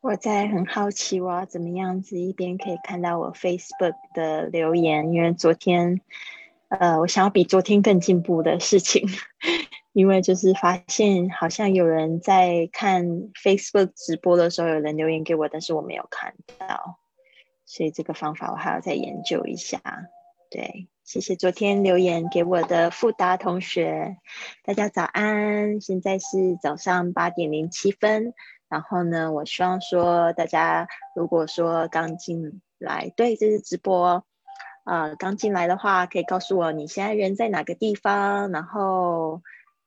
我在很好奇，我要怎么样子一边可以看到我 Facebook 的留言，因为昨天，呃，我想要比昨天更进步的事情，因为就是发现好像有人在看 Facebook 直播的时候，有人留言给我，但是我没有看到，所以这个方法我还要再研究一下。对，谢谢昨天留言给我的富达同学，大家早安，现在是早上八点零七分。然后呢，我希望说大家如果说刚进来，对，这是直播，呃，刚进来的话，可以告诉我你现在人在哪个地方，然后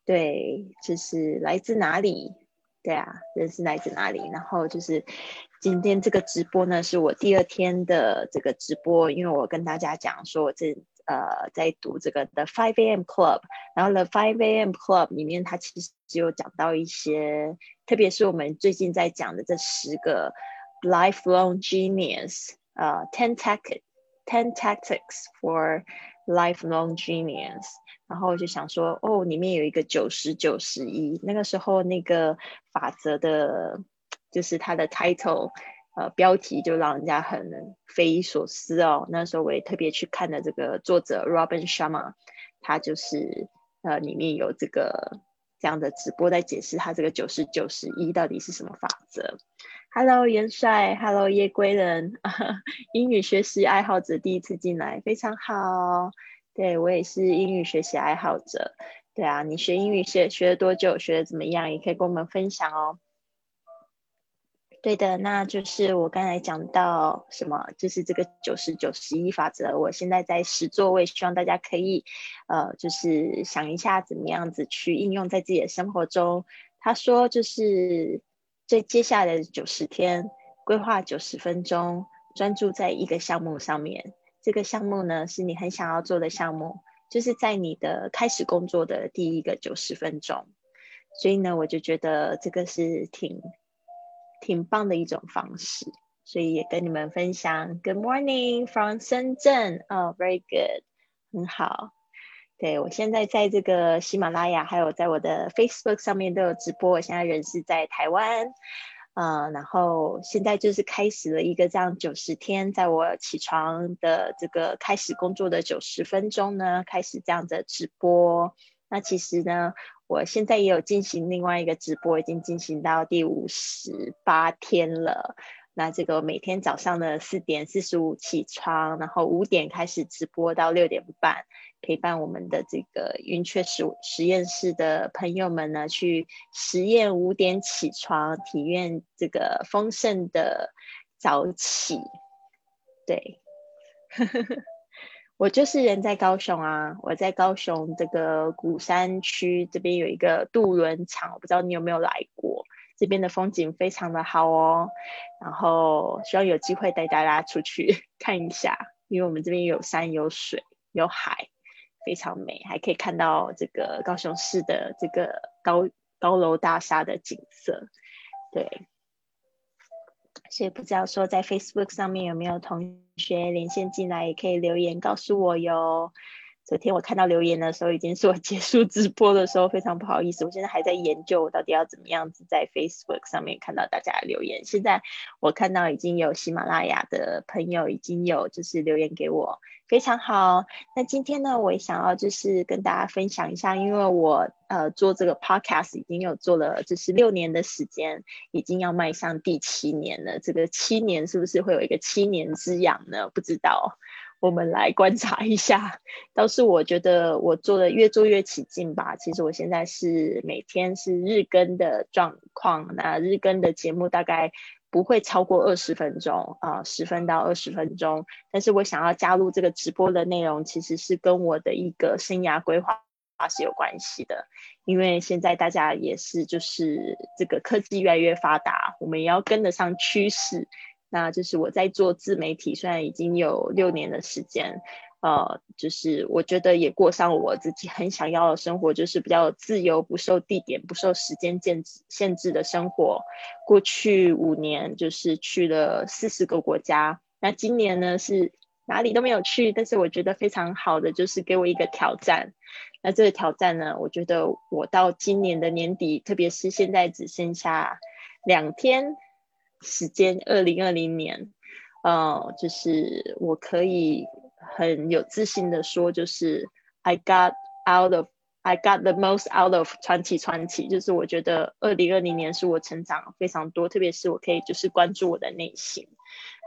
对，就是来自哪里，对啊，人是来自哪里，然后就是今天这个直播呢，是我第二天的这个直播，因为我跟大家讲说我这。呃，在读这个 The Five A.M. Club，然后 The Five A.M. Club 里面，它其实只有讲到一些，特别是我们最近在讲的这十个 Lifelong Genius，呃，Ten Tactics，Ten Tactics for Lifelong Genius。然后我就想说，哦，里面有一个九十九十一，那个时候那个法则的，就是它的 title。呃，标题就让人家很匪夷所思哦。那时候我也特别去看了这个作者 Robin Sharma，他就是呃里面有这个这样的直播在解释他这个九十九十一到底是什么法则。Hello 元帅，Hello 夜归人，英语学习爱好者第一次进来，非常好。对我也是英语学习爱好者。对啊，你学英语学学了多久？学的怎么样？也可以跟我们分享哦。对的，那就是我刚才讲到什么，就是这个九十九十一法则。我现在在十座位，希望大家可以，呃，就是想一下怎么样子去应用在自己的生活中。他说，就是在接下来的九十天，规划九十分钟，专注在一个项目上面。这个项目呢，是你很想要做的项目，就是在你的开始工作的第一个九十分钟。所以呢，我就觉得这个是挺。挺棒的一种方式，所以也跟你们分享。Good morning from 深圳，哦，very good，很好。对我现在在这个喜马拉雅，还有在我的 Facebook 上面都有直播。我现在人是在台湾，嗯，然后现在就是开始了一个这样九十天，在我起床的这个开始工作的九十分钟呢，开始这样的直播。那其实呢。我现在也有进行另外一个直播，已经进行到第五十八天了。那这个每天早上的四点四十五起床，然后五点开始直播到六点半，陪伴我们的这个云雀实实验室的朋友们呢，去实验五点起床，体验这个丰盛的早起。对。呵呵呵我就是人在高雄啊，我在高雄这个鼓山区这边有一个渡轮场，我不知道你有没有来过，这边的风景非常的好哦，然后希望有机会带大家出去 看一下，因为我们这边有山有水有海，非常美，还可以看到这个高雄市的这个高高楼大厦的景色，对。所以不知道说在 Facebook 上面有没有同学连线进来，也可以留言告诉我哟。昨天我看到留言的时候，已经是我结束直播的时候，非常不好意思。我现在还在研究，我到底要怎么样子在 Facebook 上面看到大家的留言。现在我看到已经有喜马拉雅的朋友已经有就是留言给我，非常好。那今天呢，我也想要就是跟大家分享一下，因为我呃做这个 Podcast 已经有做了就是六年的时间，已经要迈向第七年了。这个七年是不是会有一个七年之痒呢？不知道。我们来观察一下，倒是我觉得我做的越做越起劲吧。其实我现在是每天是日更的状况，那日更的节目大概不会超过二十分钟啊，十分到二十分钟。但是我想要加入这个直播的内容，其实是跟我的一个生涯规划是有关系的。因为现在大家也是就是这个科技越来越发达，我们也要跟得上趋势。那就是我在做自媒体，虽然已经有六年的时间，呃，就是我觉得也过上我自己很想要的生活，就是比较自由、不受地点、不受时间限制限制的生活。过去五年就是去了四十个国家，那今年呢是哪里都没有去，但是我觉得非常好的就是给我一个挑战。那这个挑战呢，我觉得我到今年的年底，特别是现在只剩下两天。时间，二零二零年，呃，就是我可以很有自信的说，就是 I got out of I got the most out of 传奇传奇，就是我觉得二零二零年是我成长非常多，特别是我可以就是关注我的内心。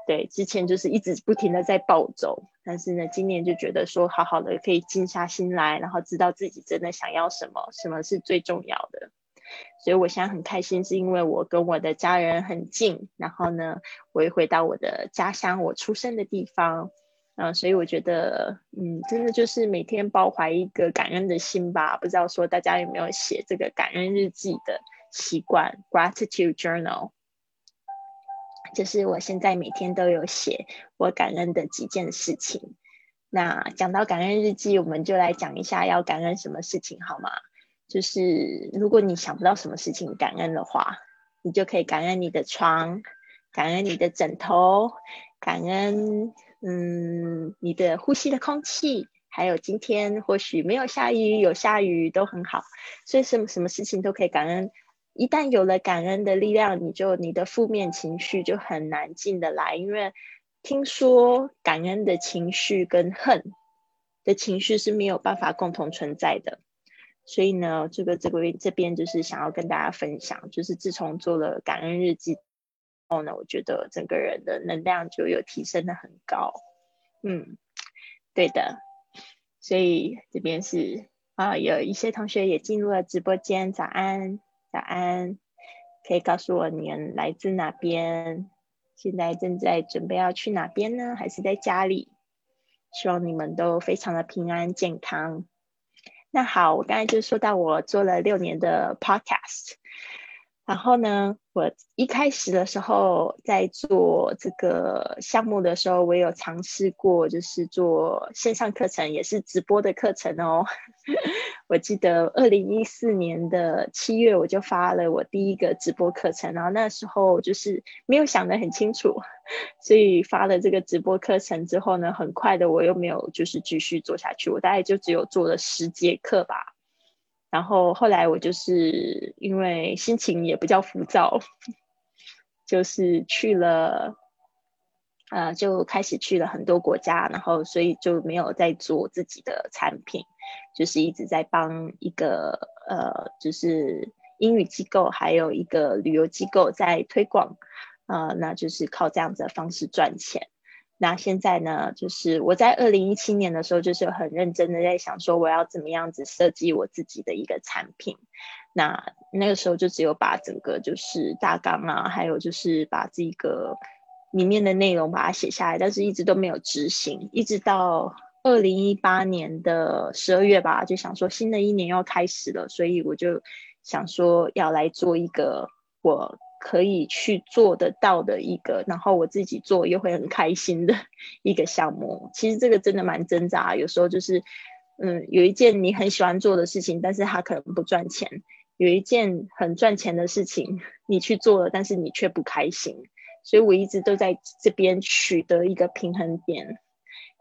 对，之前就是一直不停的在暴走，但是呢，今年就觉得说好好的可以静下心来，然后知道自己真的想要什么，什么是最重要的。所以我现在很开心，是因为我跟我的家人很近，然后呢，我也回到我的家乡，我出生的地方，嗯，所以我觉得，嗯，真的就是每天抱怀一个感恩的心吧。不知道说大家有没有写这个感恩日记的习惯，gratitude journal。就是我现在每天都有写我感恩的几件事情。那讲到感恩日记，我们就来讲一下要感恩什么事情好吗？就是如果你想不到什么事情感恩的话，你就可以感恩你的床，感恩你的枕头，感恩嗯你的呼吸的空气，还有今天或许没有下雨，有下雨都很好。所以什么什么事情都可以感恩。一旦有了感恩的力量，你就你的负面情绪就很难进得来，因为听说感恩的情绪跟恨的情绪是没有办法共同存在的。所以呢，这个这个这边就是想要跟大家分享，就是自从做了感恩日记后呢，我觉得整个人的能量就有提升的很高。嗯，对的。所以这边是啊，有一些同学也进入了直播间，早安。早安，可以告诉我你们来自哪边？现在正在准备要去哪边呢？还是在家里？希望你们都非常的平安健康。那好，我刚才就说到我做了六年的 podcast。然后呢，我一开始的时候在做这个项目的时候，我有尝试过，就是做线上课程，也是直播的课程哦。我记得二零一四年的七月，我就发了我第一个直播课程，然后那时候就是没有想得很清楚，所以发了这个直播课程之后呢，很快的我又没有就是继续做下去，我大概就只有做了十节课吧。然后后来我就是因为心情也比较浮躁，就是去了，呃，就开始去了很多国家，然后所以就没有在做自己的产品，就是一直在帮一个呃，就是英语机构还有一个旅游机构在推广，呃，那就是靠这样子的方式赚钱。那现在呢，就是我在二零一七年的时候，就是很认真的在想说，我要怎么样子设计我自己的一个产品。那那个时候就只有把整个就是大纲啊，还有就是把这个里面的内容把它写下来，但是一直都没有执行。一直到二零一八年的十二月吧，就想说新的一年要开始了，所以我就想说要来做一个我。可以去做得到的一个，然后我自己做又会很开心的 一个项目。其实这个真的蛮挣扎，有时候就是，嗯，有一件你很喜欢做的事情，但是它可能不赚钱；有一件很赚钱的事情，你去做了，但是你却不开心。所以我一直都在这边取得一个平衡点，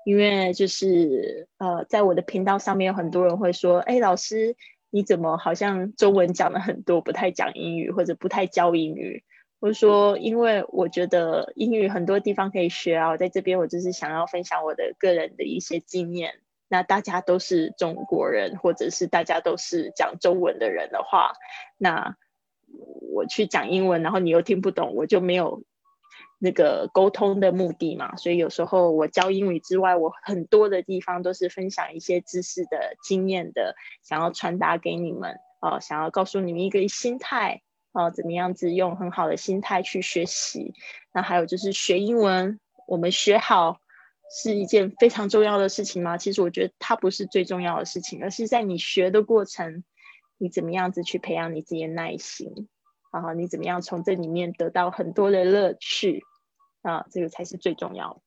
因为就是呃，在我的频道上面有很多人会说，哎，老师。你怎么好像中文讲了很多，不太讲英语或者不太教英语？或者说，因为我觉得英语很多地方可以学啊，在这边我就是想要分享我的个人的一些经验。那大家都是中国人，或者是大家都是讲中文的人的话，那我去讲英文，然后你又听不懂，我就没有。那个沟通的目的嘛，所以有时候我教英语之外，我很多的地方都是分享一些知识的经验的，想要传达给你们啊，想要告诉你们一个心态啊，怎么样子用很好的心态去学习。那还有就是学英文，我们学好是一件非常重要的事情吗？其实我觉得它不是最重要的事情，而是在你学的过程，你怎么样子去培养你自己的耐心。然后你怎么样从这里面得到很多的乐趣啊？这个才是最重要的。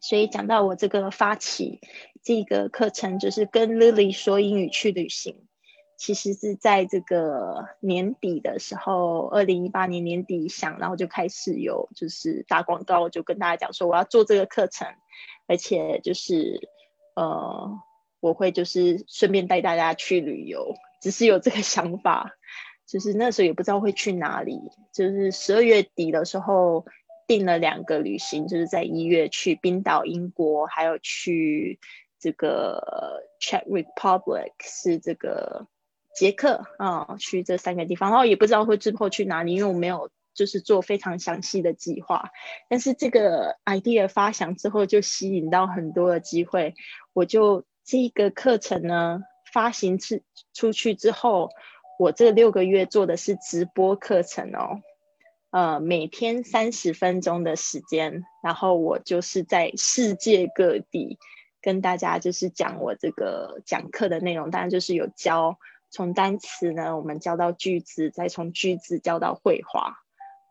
所以讲到我这个发起这个课程，就是跟 Lily 说英语去旅行，其实是在这个年底的时候，二零一八年年底想，然后就开始有就是打广告，就跟大家讲说我要做这个课程，而且就是呃我会就是顺便带大家去旅游，只是有这个想法。就是那时候也不知道会去哪里，就是十二月底的时候订了两个旅行，就是在一月去冰岛、英国，还有去这个 Czech Republic 是这个捷克啊，去这三个地方，然后也不知道会之后去哪里，因为我没有就是做非常详细的计划。但是这个 idea 发想之后，就吸引到很多的机会，我就这个课程呢。发行出出去之后，我这六个月做的是直播课程哦，呃，每天三十分钟的时间，然后我就是在世界各地跟大家就是讲我这个讲课的内容，当然就是有教从单词呢，我们教到句子，再从句子教到绘画，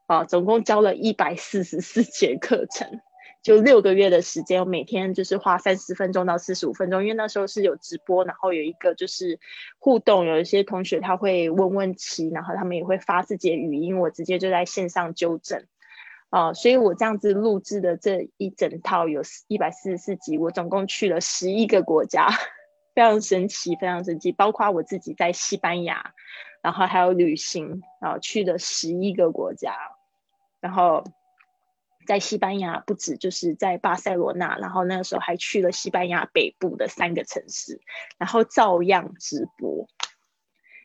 啊，总共教了一百四十四节课程。就六个月的时间，我每天就是花三十分钟到四十五分钟，因为那时候是有直播，然后有一个就是互动，有一些同学他会问问题，然后他们也会发自己的语音，我直接就在线上纠正，啊，所以我这样子录制的这一整套有一百四十四集，我总共去了十一个国家，非常神奇，非常神奇，包括我自己在西班牙，然后还有旅行，然后去了十一个国家，然后。在西班牙不止，就是在巴塞罗那，然后那个时候还去了西班牙北部的三个城市，然后照样直播。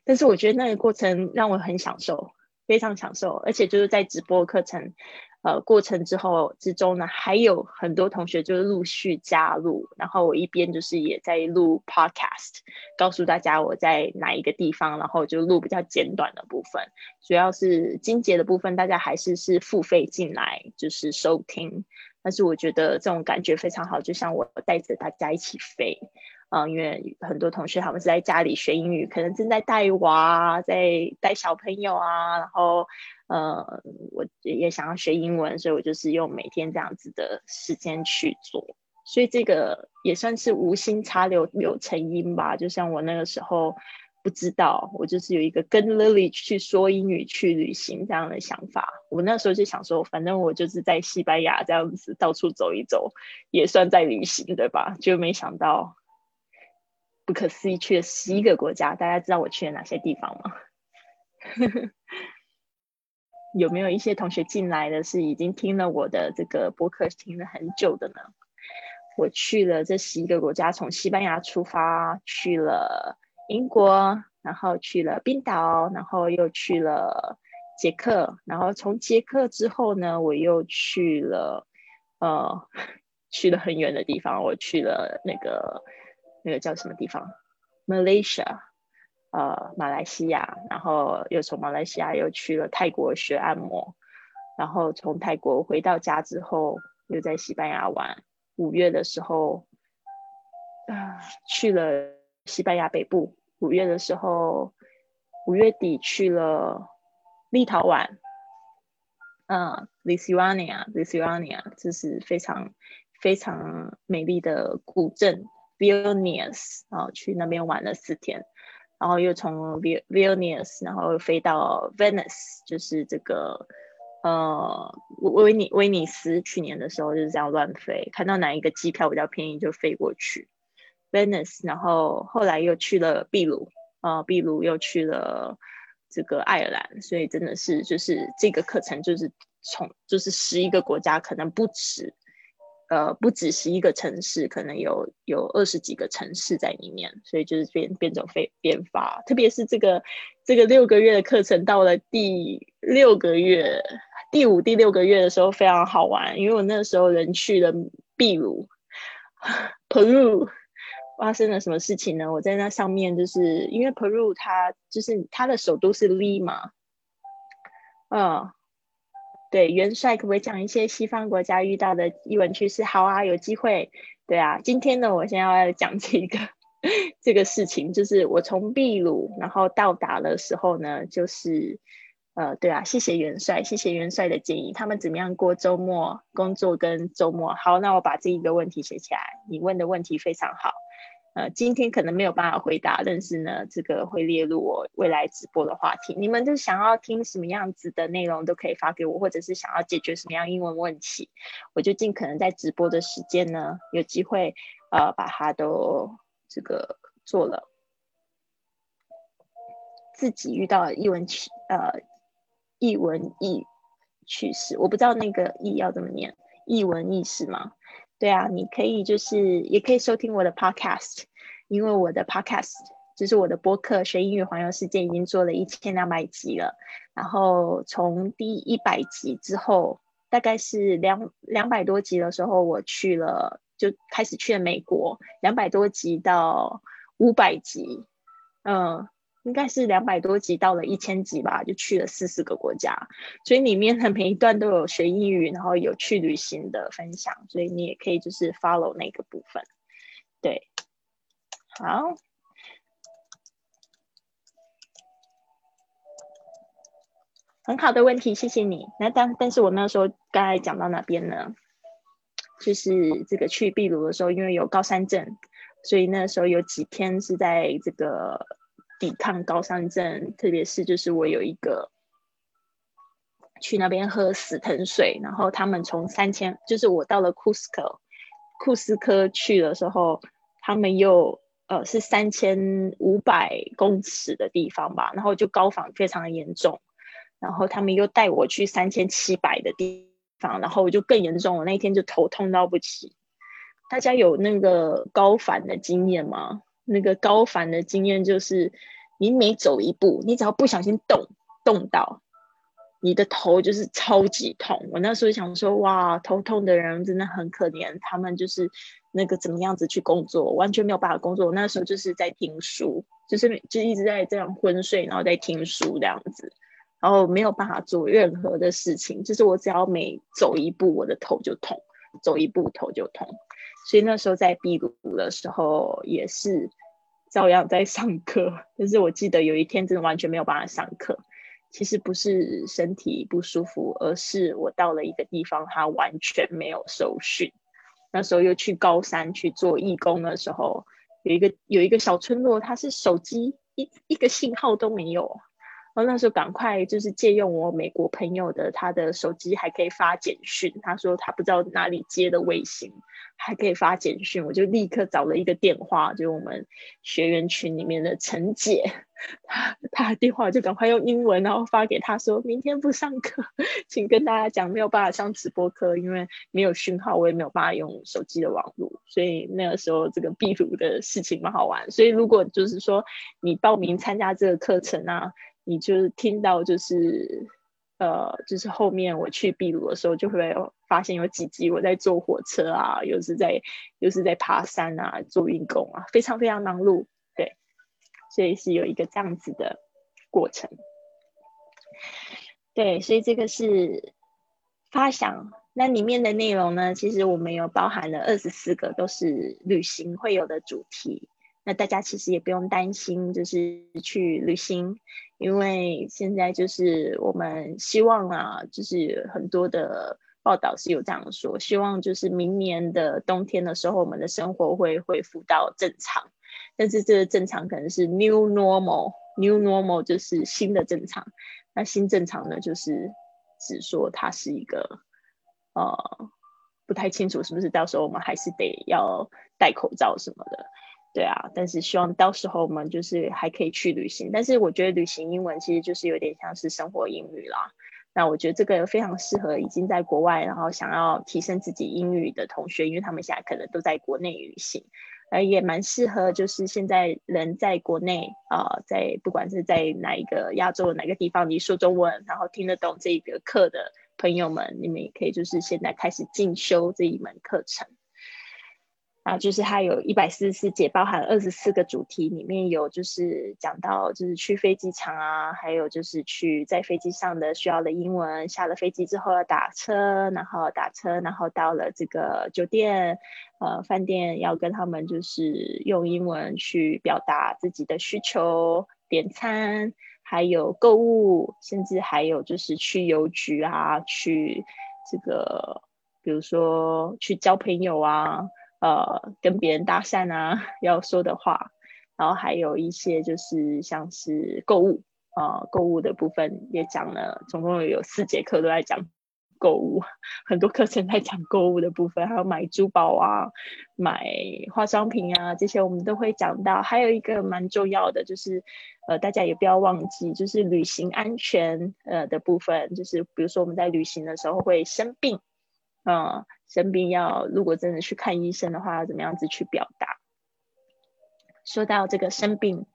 但是我觉得那个过程让我很享受，非常享受，而且就是在直播课程。呃，过程之后之中呢，还有很多同学就是陆续加入，然后我一边就是也在录 podcast，告诉大家我在哪一个地方，然后就录比较简短的部分，主要是精简的部分，大家还是是付费进来就是收听，但是我觉得这种感觉非常好，就像我带着大家一起飞。嗯，因为很多同学他们是在家里学英语，可能正在带娃，在带小朋友啊，然后呃，我也想要学英文，所以我就是用每天这样子的时间去做，所以这个也算是无心插柳柳成荫吧。就像我那个时候不知道，我就是有一个跟 Lily 去说英语去旅行这样的想法。我那时候就想说，反正我就是在西班牙这样子到处走一走，也算在旅行，对吧？就没想到。不可思议，去了十一个国家，大家知道我去了哪些地方吗？有没有一些同学进来的是已经听了我的这个播客听了很久的呢？我去了这十一个国家，从西班牙出发，去了英国，然后去了冰岛，然后又去了捷克，然后从捷克之后呢，我又去了呃，去了很远的地方，我去了那个。那个叫什么地方？Malaysia，呃，马来西亚，然后又从马来西亚又去了泰国学按摩，然后从泰国回到家之后，又在西班牙玩。五月的时候，啊，去了西班牙北部。五月的时候，五月底去了立陶宛，嗯，Lithuania，Lithuania，这是非常非常美丽的古镇。Vilnius，然后去那边玩了四天，然后又从 Vilnius，然后飞到 Venice，就是这个呃威尼威尼斯。去年的时候就是这样乱飞，看到哪一个机票比较便宜就飞过去 Venice，然后后来又去了秘鲁，呃，秘鲁又去了这个爱尔兰，所以真的是就是这个课程就是从就是十一个国家，可能不止。呃，不只是一个城市，可能有有二十几个城市在里面，所以就是变变种非变法。特别是这个这个六个月的课程，到了第六个月、第五、第六个月的时候，非常好玩。因为我那时候人去了秘鲁，Peru，发生了什么事情呢？我在那上面，就是因为 Peru 它就是它的首都是 Lima，嗯。对元帅可不可以讲一些西方国家遇到的译文趋势？好啊，有机会。对啊，今天呢，我先要讲这个 这个事情，就是我从秘鲁然后到达的时候呢，就是呃，对啊，谢谢元帅，谢谢元帅的建议。他们怎么样过周末工作跟周末？好，那我把这一个问题写起来。你问的问题非常好。呃，今天可能没有办法回答，但是呢，这个会列入我未来直播的话题。你们就想要听什么样子的内容都可以发给我，或者是想要解决什么样英文问题，我就尽可能在直播的时间呢，有机会呃把它都这个做了。自己遇到译文趣呃译文艺趣事，我不知道那个译要怎么念，译文意事吗？对啊，你可以就是也可以收听我的 podcast，因为我的 podcast 就是我的播客《学英语环游世界》已经做了一千两百集了，然后从第一百集之后，大概是两两百多集的时候，我去了就开始去了美国，两百多集到五百集，嗯。应该是两百多集到了一千集吧，就去了四十个国家，所以里面的每一段都有学英语，然后有去旅行的分享，所以你也可以就是 follow 那个部分。好，很好的问题，谢谢你。那但但是我那时候刚才讲到哪边呢？就是这个去秘鲁的时候，因为有高山症，所以那时候有几天是在这个。抵抗高山症，特别是就是我有一个去那边喝死藤水，然后他们从三千，就是我到了库斯科，库斯科去的时候，他们又呃是三千五百公尺的地方吧，然后就高反非常严重，然后他们又带我去三千七百的地方，然后我就更严重，我那一天就头痛到不起。大家有那个高反的经验吗？那个高反的经验就是，你每走一步，你只要不小心动动到，你的头就是超级痛。我那时候想说，哇，头痛的人真的很可怜，他们就是那个怎么样子去工作，完全没有办法工作。我那时候就是在听书，就是就一直在这样昏睡，然后在听书这样子，然后没有办法做任何的事情。就是我只要每走一步，我的头就痛，走一步头就痛。所以那时候在秘鲁的时候也是。照样在上课，但是我记得有一天真的完全没有办法上课。其实不是身体不舒服，而是我到了一个地方，它完全没有收讯。那时候又去高山去做义工的时候，有一个有一个小村落，它是手机一一个信号都没有。然后那时候赶快就是借用我美国朋友的他的手机，还可以发简讯。他说他不知道哪里接的卫星。还可以发简讯，我就立刻找了一个电话，就是我们学员群里面的陈姐，她她的电话就赶快用英文，然后发给她说，明天不上课，请跟大家讲没有办法上直播课，因为没有讯号，我也没有办法用手机的网络，所以那个时候这个壁炉的事情蛮好玩。所以如果就是说你报名参加这个课程啊，你就是听到就是。呃，就是后面我去秘鲁的时候，就会发现有几集我在坐火车啊，又是在又是在爬山啊，做运动啊，非常非常忙碌，对，所以是有一个这样子的过程，对，所以这个是发想，那里面的内容呢，其实我们有包含了二十四个，都是旅行会有的主题。那大家其实也不用担心，就是去旅行，因为现在就是我们希望啊，就是很多的报道是有这样说，希望就是明年的冬天的时候，我们的生活会恢复到正常。但是这个正常可能是 new normal，new normal 就是新的正常。那新正常呢，就是只说它是一个呃不太清楚是不是到时候我们还是得要戴口罩什么的。对啊，但是希望到时候我们就是还可以去旅行。但是我觉得旅行英文其实就是有点像是生活英语啦。那我觉得这个非常适合已经在国外，然后想要提升自己英语的同学，因为他们现在可能都在国内旅行，呃，也蛮适合就是现在人在国内啊，在不管是在哪一个亚洲哪个地方，你说中文，然后听得懂这一个课的朋友们，你们也可以就是现在开始进修这一门课程。啊，就是它有一百四十四节，包含二十四个主题，里面有就是讲到就是去飞机场啊，还有就是去在飞机上的需要的英文，下了飞机之后要打车，然后打车，然后到了这个酒店，呃，饭店要跟他们就是用英文去表达自己的需求，点餐，还有购物，甚至还有就是去邮局啊，去这个比如说去交朋友啊。呃，跟别人搭讪啊，要说的话，然后还有一些就是像是购物啊，购物的部分也讲了，总共有四节课都在讲购物，很多课程在讲购物的部分，还有买珠宝啊、买化妆品啊这些，我们都会讲到。还有一个蛮重要的，就是呃，大家也不要忘记，就是旅行安全呃的部分，就是比如说我们在旅行的时候会生病，嗯，生病要如果真的去看医生的话，要怎么样子去表达？说到这个生病。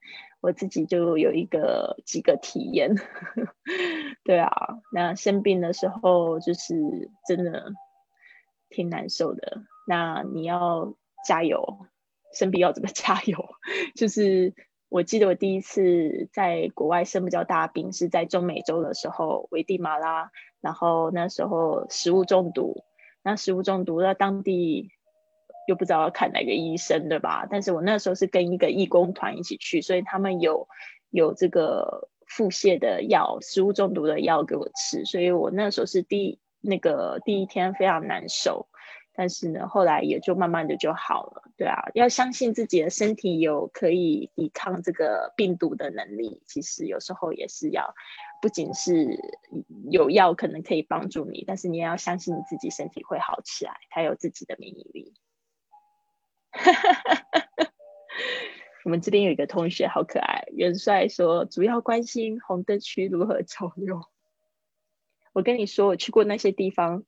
我自己就有一个几个体验，对啊，那生病的时候就是真的挺难受的。那你要加油，生病要怎么 加油？就是我记得我第一次在国外生比较大病是在中美洲的时候，危地马拉，然后那时候食物中毒，那食物中毒在当地。又不知道要看哪个医生，对吧？但是我那时候是跟一个义工团一起去，所以他们有有这个腹泻的药、食物中毒的药给我吃，所以我那时候是第那个第一天非常难受，但是呢，后来也就慢慢的就好了。对啊，要相信自己的身体有可以抵抗这个病毒的能力。其实有时候也是要，不仅是有药可能可以帮助你，但是你也要相信你自己身体会好起来，它有自己的免疫力。我们这边有一个同学好可爱，元帅说主要关心红灯区如何交流。我跟你说，我去过那些地方，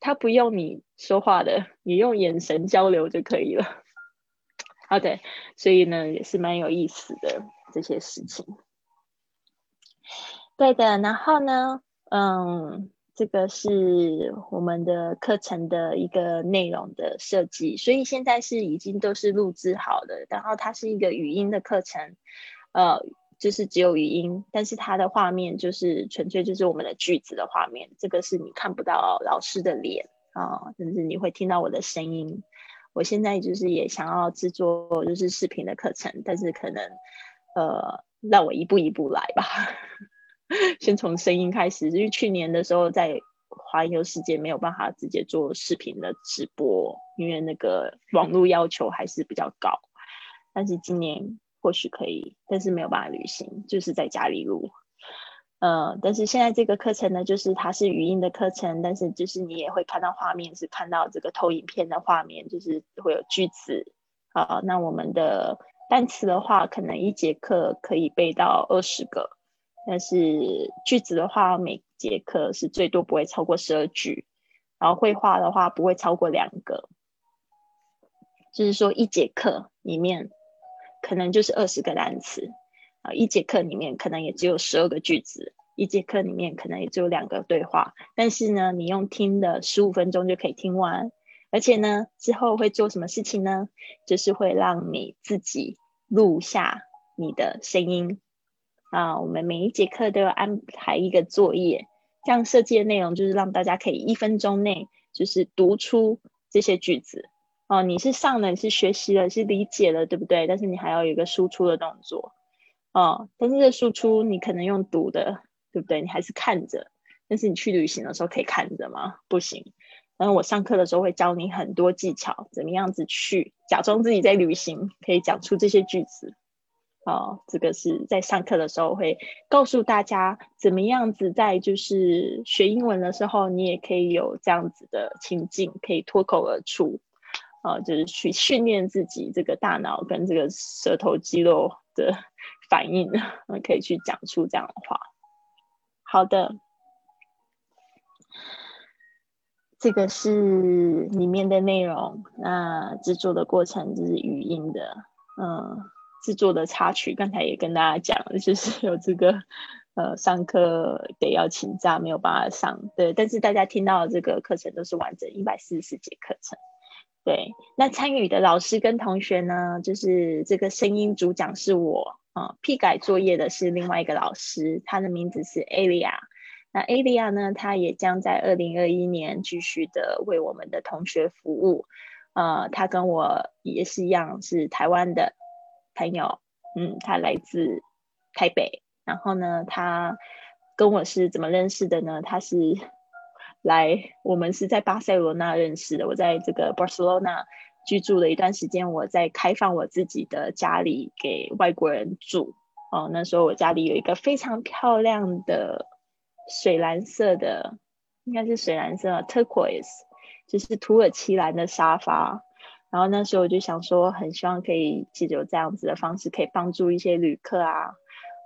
他不用你说话的，你用眼神交流就可以了。好的，所以呢也是蛮有意思的这些事情。对的，然后呢，嗯。这个是我们的课程的一个内容的设计，所以现在是已经都是录制好的。然后它是一个语音的课程，呃，就是只有语音，但是它的画面就是纯粹就是我们的句子的画面。这个是你看不到老师的脸啊，甚至你会听到我的声音。我现在就是也想要制作就是视频的课程，但是可能呃，让我一步一步来吧。先从声音开始，因为去年的时候在环游世界没有办法直接做视频的直播，因为那个网络要求还是比较高。但是今年或许可以，但是没有办法旅行，就是在家里录。呃，但是现在这个课程呢，就是它是语音的课程，但是就是你也会看到画面，是看到这个投影片的画面，就是会有句子啊。那我们的单词的话，可能一节课可以背到二十个。但是句子的话，每节课是最多不会超过十二句，然后绘画的话不会超过两个，就是说一节课里面可能就是二十个单词啊，一节课里面可能也只有十二个句子，一节课里面可能也只有两个对话，但是呢，你用听的十五分钟就可以听完，而且呢，之后会做什么事情呢？就是会让你自己录下你的声音。啊，我们每一节课都要安排一个作业，这样设计的内容就是让大家可以一分钟内就是读出这些句子。哦，你是上了，你是学习了，是理解了，对不对？但是你还要有一个输出的动作。哦，但是这输出你可能用读的，对不对？你还是看着，但是你去旅行的时候可以看着吗？不行。然后我上课的时候会教你很多技巧，怎么样子去假装自己在旅行，可以讲出这些句子。哦，这个是在上课的时候会告诉大家怎么样子，在就是学英文的时候，你也可以有这样子的情境，可以脱口而出，啊，就是去训练自己这个大脑跟这个舌头肌肉的 反应，可以去讲出这样的话。好的，这个是里面的内容，那制作的过程就是语音的，嗯。制作的插曲，刚才也跟大家讲了，就是有这个，呃，上课得要请假，没有办法上。对，但是大家听到的这个课程都是完整一百四十四节课程。对，那参与的老师跟同学呢，就是这个声音主讲是我啊，批改作业的是另外一个老师，他的名字是 Alia。那 Alia 呢，他也将在二零二一年继续的为我们的同学服务。呃，他跟我也是一样，是台湾的。朋友，嗯，他来自台北，然后呢，他跟我是怎么认识的呢？他是来，我们是在巴塞罗那认识的。我在这个 Barcelona 居住了一段时间，我在开放我自己的家里给外国人住。哦，那时候我家里有一个非常漂亮的水蓝色的应该是水蓝色，turquoise，就是土耳其蓝的沙发。然后那时候我就想说，很希望可以借着这样子的方式，可以帮助一些旅客啊。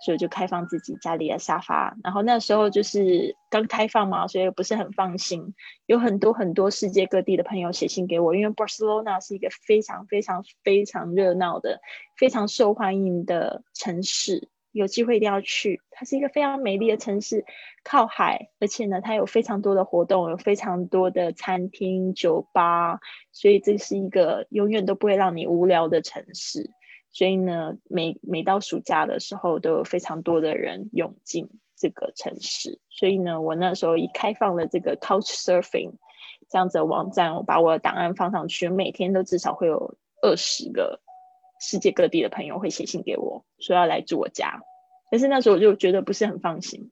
所以就开放自己家里的沙发，然后那时候就是刚开放嘛，所以不是很放心。有很多很多世界各地的朋友写信给我，因为 Barcelona 是一个非常非常非常热闹的、非常受欢迎的城市，有机会一定要去。它是一个非常美丽的城市，靠海，而且呢，它有非常多的活动，有非常多的餐厅、酒吧，所以这是一个永远都不会让你无聊的城市。所以呢，每每到暑假的时候，都有非常多的人涌进这个城市。所以呢，我那时候一开放了这个 Couch Surfing 这样子的网站，我把我的档案放上去，每天都至少会有二十个世界各地的朋友会写信给我，说要来住我家。但是那时候我就觉得不是很放心。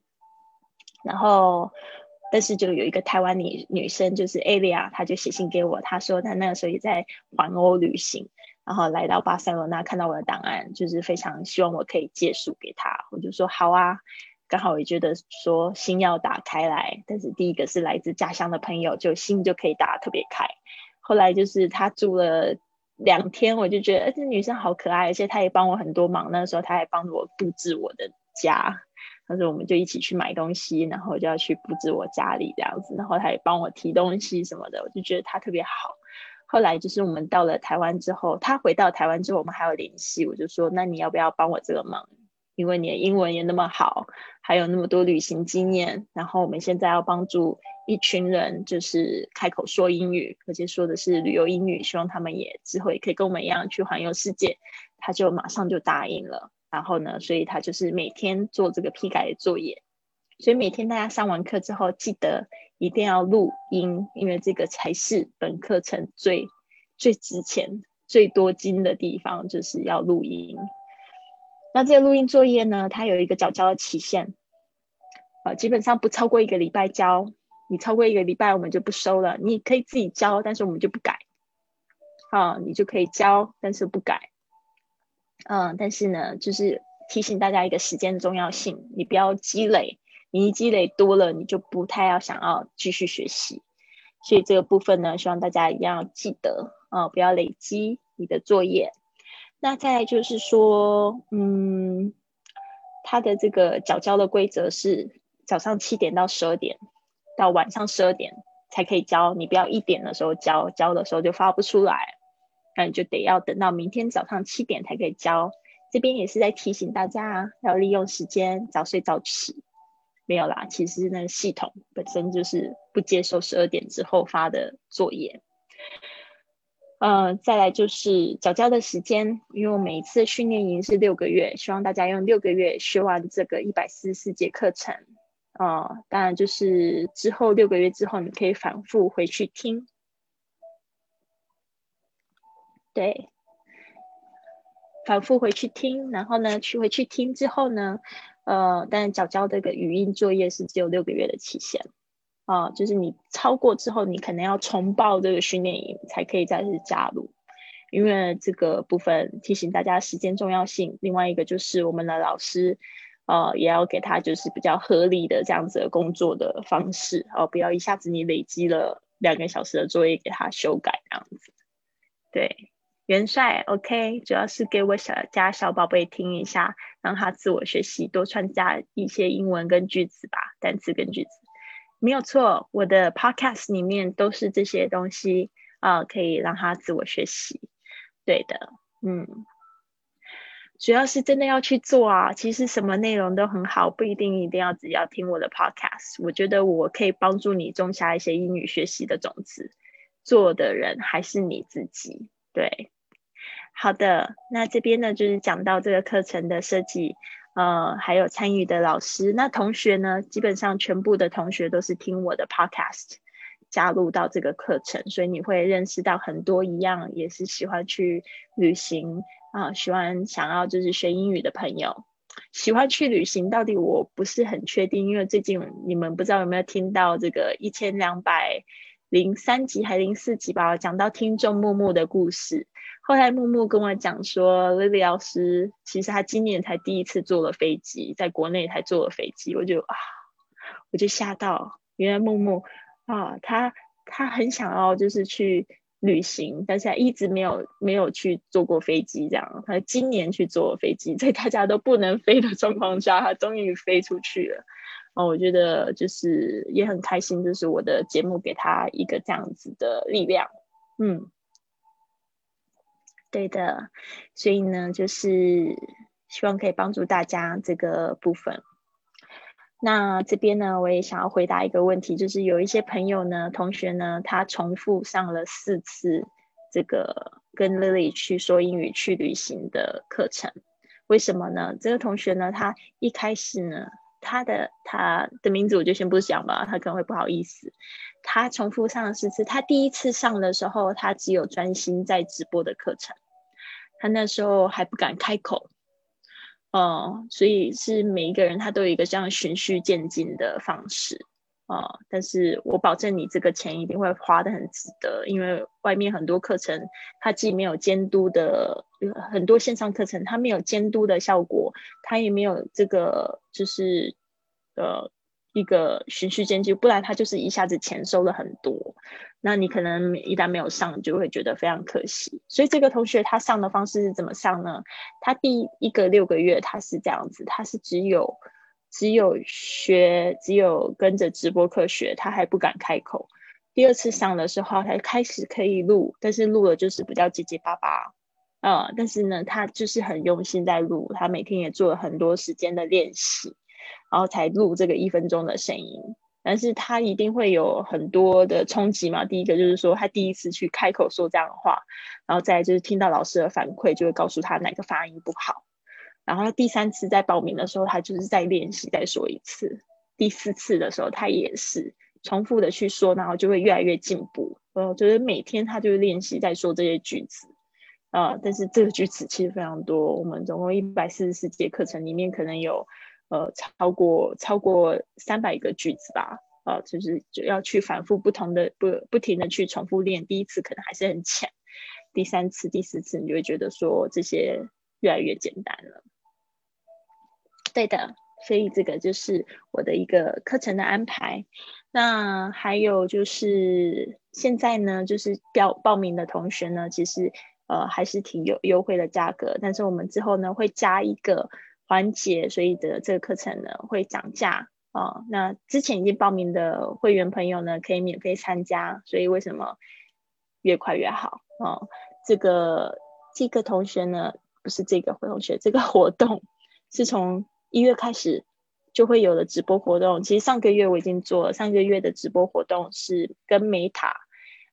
然后，但是就有一个台湾女女生，就是 Alia，她就写信给我，她说她那个时候也在环欧旅行。然后来到巴塞罗那，看到我的档案，就是非常希望我可以借书给她。我就说好啊，刚好我也觉得说心要打开来，但是第一个是来自家乡的朋友，就心就可以打特别开。后来就是他住了两天，我就觉得这女生好可爱，而且她也帮我很多忙。那时候她还帮我布置我的家，那时候我们就一起去买东西，然后就要去布置我家里这样子。然后她也帮我提东西什么的，我就觉得她特别好。后来就是我们到了台湾之后，她回到台湾之后，我们还有联系。我就说，那你要不要帮我这个忙？因为你的英文也那么好，还有那么多旅行经验。然后我们现在要帮助一群人，就是开口说英语，而且说的是旅游英语，希望他们也之后也可以跟我们一样去环游世界。他就马上就答应了。然后呢，所以他就是每天做这个批改的作业。所以每天大家上完课之后，记得。一定要录音，因为这个才是本课程最最值钱、最多金的地方，就是要录音。那这个录音作业呢，它有一个早交的期限，啊，基本上不超过一个礼拜交。你超过一个礼拜，我们就不收了。你可以自己交，但是我们就不改。啊，你就可以交，但是不改。嗯，但是呢，就是提醒大家一个时间的重要性，你不要积累。你一积累多了，你就不太要想要继续学习，所以这个部分呢，希望大家一定要记得啊，不要累积你的作业。那再就是说，嗯，它的这个早交的规则是早上七点到十二点，到晚上十二点才可以交，你不要一点的时候交，交的时候就发不出来，那你就得要等到明天早上七点才可以交。这边也是在提醒大家要利用时间早睡早起。没有啦，其实那个系统本身就是不接受十二点之后发的作业。呃，再来就是早交的时间，因为我每一次训练营是六个月，希望大家用六个月学完这个一百四十四节课程。啊，当然就是之后六个月之后，你可以反复回去听。对，反复回去听，然后呢，去回去听之后呢。呃，但是缴交这个语音作业是只有六个月的期限，啊，就是你超过之后，你可能要重报这个训练营才可以再次加入，因为这个部分提醒大家时间重要性。另外一个就是我们的老师，呃，也要给他就是比较合理的这样子的工作的方式，哦，不要一下子你累积了两个小时的作业给他修改这样子，对。元帅，OK，主要是给我小家小宝贝听一下，让他自我学习，多穿加一些英文跟句子吧，单词跟句子，没有错。我的 Podcast 里面都是这些东西啊，可以让他自我学习。对的，嗯，主要是真的要去做啊。其实什么内容都很好，不一定一定要只要听我的 Podcast。我觉得我可以帮助你种下一些英语学习的种子，做的人还是你自己。对。好的，那这边呢就是讲到这个课程的设计，呃，还有参与的老师。那同学呢，基本上全部的同学都是听我的 podcast 加入到这个课程，所以你会认识到很多一样也是喜欢去旅行啊，喜欢想要就是学英语的朋友，喜欢去旅行。到底我不是很确定，因为最近你们不知道有没有听到这个一千两百零三集还零四集吧，讲到听众木木的故事。后来木木跟我讲说，Lily 老师其实他今年才第一次坐了飞机，在国内才坐了飞机，我就啊，我就吓到，原来木木啊，他他很想要就是去旅行，但是他一直没有没有去坐过飞机，这样他今年去坐飞机，在大家都不能飞的状况下，他终于飞出去了。哦，我觉得就是也很开心，就是我的节目给他一个这样子的力量。嗯，对的，所以呢，就是希望可以帮助大家这个部分。那这边呢，我也想要回答一个问题，就是有一些朋友呢，同学呢，他重复上了四次这个跟 Lily 去说英语去旅行的课程，为什么呢？这个同学呢，他一开始呢。他的他的名字我就先不讲吧，他可能会不好意思。他重复上了四次，他第一次上的时候，他只有专心在直播的课程，他那时候还不敢开口，哦，所以是每一个人他都有一个这样循序渐进的方式。啊！但是我保证你这个钱一定会花的很值得，因为外面很多课程，它既没有监督的，很多线上课程它没有监督的效果，它也没有这个就是呃一个循序渐进，不然他就是一下子钱收了很多，那你可能一旦没有上，就会觉得非常可惜。所以这个同学他上的方式是怎么上呢？他第一个六个月他是这样子，他是只有。只有学，只有跟着直播课学，他还不敢开口。第二次上的时候，他开始可以录，但是录了就是比较结结巴巴，嗯，但是呢，他就是很用心在录，他每天也做了很多时间的练习，然后才录这个一分钟的声音。但是他一定会有很多的冲击嘛。第一个就是说，他第一次去开口说这样的话，然后再就是听到老师的反馈，就会告诉他哪个发音不好。然后第三次在报名的时候，他就是在练习再说一次。第四次的时候，他也是重复的去说，然后就会越来越进步。呃，就是每天他就是练习在说这些句子。啊，但是这个句子其实非常多。我们总共一百四十四节课程里面，可能有呃超过超过三百个句子吧。啊，就是就要去反复不同的不不停的去重复练。第一次可能还是很浅，第三次、第四次，你就会觉得说这些越来越简单了。对的，所以这个就是我的一个课程的安排。那还有就是现在呢，就是报报名的同学呢，其实呃还是挺有优惠的价格。但是我们之后呢会加一个环节，所以的这个课程呢会涨价啊。那之前已经报名的会员朋友呢可以免费参加。所以为什么越快越好啊？这个这个同学呢不是这个同学，这个活动是从。一月开始就会有了直播活动。其实上个月我已经做了，上个月的直播活动是跟美塔，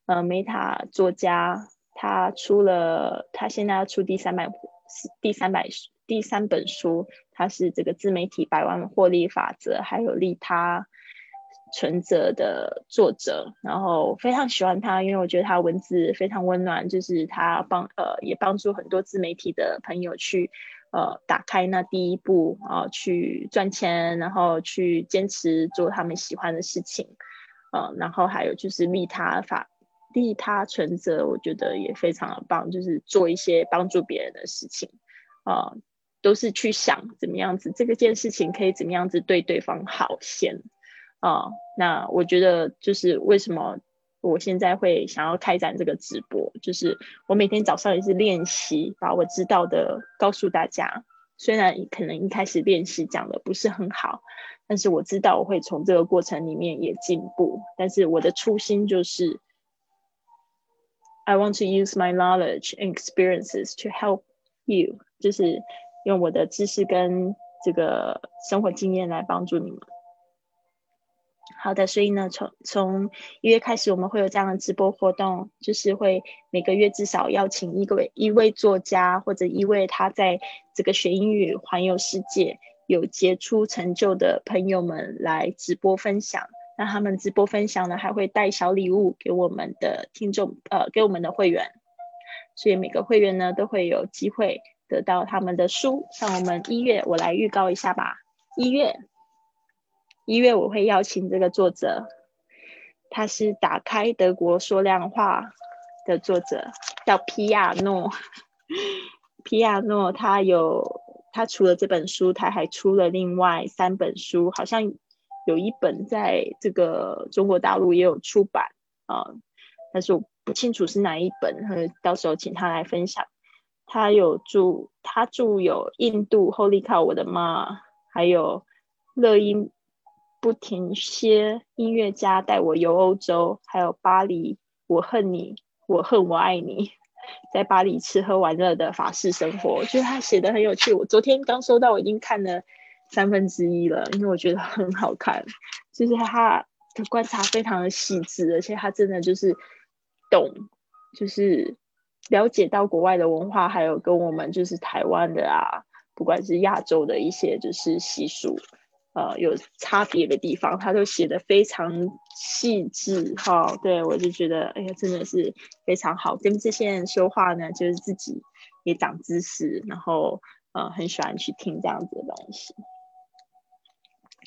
呃，美塔作家他出了，他现在要出第三百第三百第三本书，他是这个自媒体百万获利法则，还有利他存折的作者。然后非常喜欢他，因为我觉得他文字非常温暖，就是他帮呃也帮助很多自媒体的朋友去。呃，打开那第一步啊，去赚钱，然后去坚持做他们喜欢的事情，呃，然后还有就是利他法、利他存折，我觉得也非常的棒，就是做一些帮助别人的事情，啊，都是去想怎么样子这个件事情可以怎么样子对对方好先，啊，那我觉得就是为什么。我现在会想要开展这个直播，就是我每天早上也是练习，把我知道的告诉大家。虽然可能一开始练习讲的不是很好，但是我知道我会从这个过程里面也进步。但是我的初心就是，I want to use my knowledge and experiences to help you，就是用我的知识跟这个生活经验来帮助你们。好的，所以呢，从从一月开始，我们会有这样的直播活动，就是会每个月至少邀请一位一位作家或者一位他在这个学英语环游世界有杰出成就的朋友们来直播分享。那他们直播分享呢，还会带小礼物给我们的听众，呃，给我们的会员。所以每个会员呢都会有机会得到他们的书。像我们一月，我来预告一下吧，一月。一月我会邀请这个作者，他是《打开德国说亮话》的作者，叫皮亚诺。皮亚诺他有，他除了这本书，他还出了另外三本书，好像有一本在这个中国大陆也有出版啊，但是我不清楚是哪一本，到时候请他来分享。他有著，他著有《印度 Holy Cow 我的妈》，还有《乐音不停歇音乐家带我游欧洲》，还有《巴黎我恨你，我恨我爱你》。在巴黎吃喝玩乐的法式生活，我觉得他写的很有趣。我昨天刚收到，我已经看了三分之一了，因为我觉得很好看。就是他的观察非常的细致，而且他真的就是懂，就是了解到国外的文化，还有跟我们就是台湾的啊，不管是亚洲的一些就是习俗。呃，有差别的地方，他都写的非常细致哈。对我就觉得，哎呀，真的是非常好。跟这些人说话呢，就是自己也长知识，然后呃，很喜欢去听这样子的东西。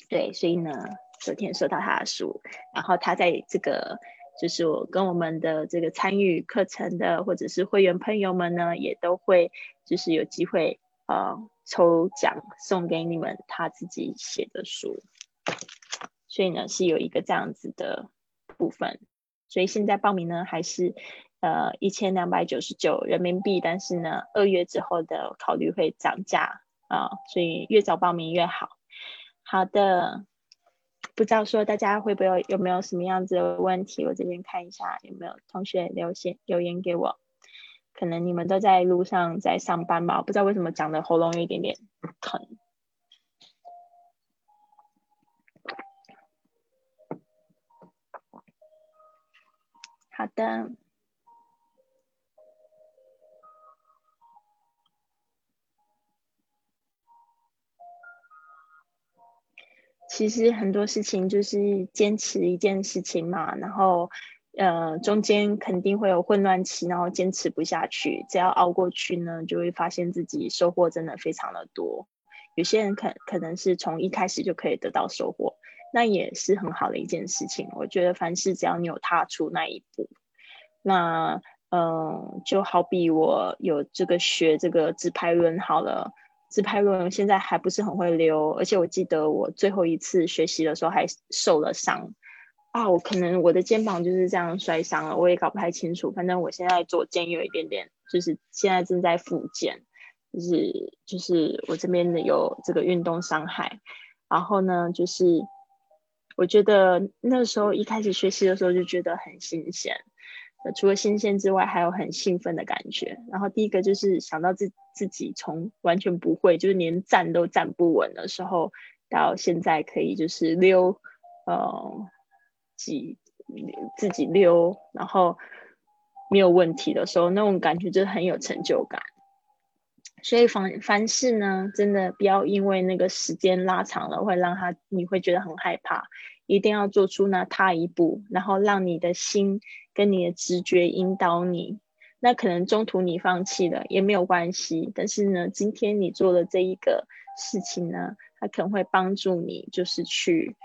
对，所以呢，昨天收到他的书，然后他在这个就是我跟我们的这个参与课程的或者是会员朋友们呢，也都会就是有机会呃。抽奖送给你们他自己写的书，所以呢是有一个这样子的部分，所以现在报名呢还是呃一千两百九十九人民币，但是呢二月之后的考虑会涨价啊，所以越早报名越好。好的，不知道说大家会不会有没有什么样子的问题？我这边看一下有没有同学留言留言给我。可能你们都在路上在上班吧，不知道为什么讲的喉咙有一点点疼。好的，其实很多事情就是坚持一件事情嘛，然后。呃，中间肯定会有混乱期，然后坚持不下去。只要熬过去呢，就会发现自己收获真的非常的多。有些人可可能是从一开始就可以得到收获，那也是很好的一件事情。我觉得凡事只要你有踏出那一步，那嗯，就好比我有这个学这个自拍轮好了，自拍轮现在还不是很会溜，而且我记得我最后一次学习的时候还受了伤。啊，我可能我的肩膀就是这样摔伤了，我也搞不太清楚。反正我现在左肩有一点点，就是现在正在复健，就是就是我这边的有这个运动伤害。然后呢，就是我觉得那时候一开始学习的时候就觉得很新鲜，除了新鲜之外，还有很兴奋的感觉。然后第一个就是想到自自己从完全不会，就是连站都站不稳的时候，到现在可以就是溜，呃。己自己溜，然后没有问题的时候，那种感觉就很有成就感。所以凡凡事呢，真的不要因为那个时间拉长了，会让他你会觉得很害怕。一定要做出那踏一步，然后让你的心跟你的直觉引导你。那可能中途你放弃了也没有关系，但是呢，今天你做的这一个事情呢，它可能会帮助你，就是去。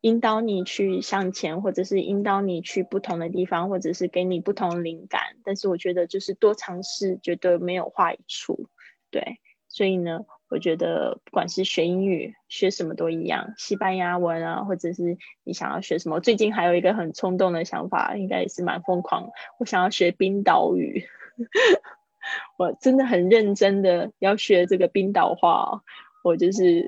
引导你去向前，或者是引导你去不同的地方，或者是给你不同灵感。但是我觉得就是多尝试，绝对没有坏处。对，所以呢，我觉得不管是学英语，学什么都一样，西班牙文啊，或者是你想要学什么，最近还有一个很冲动的想法，应该也是蛮疯狂。我想要学冰岛语，我真的很认真的要学这个冰岛话。哦我就是，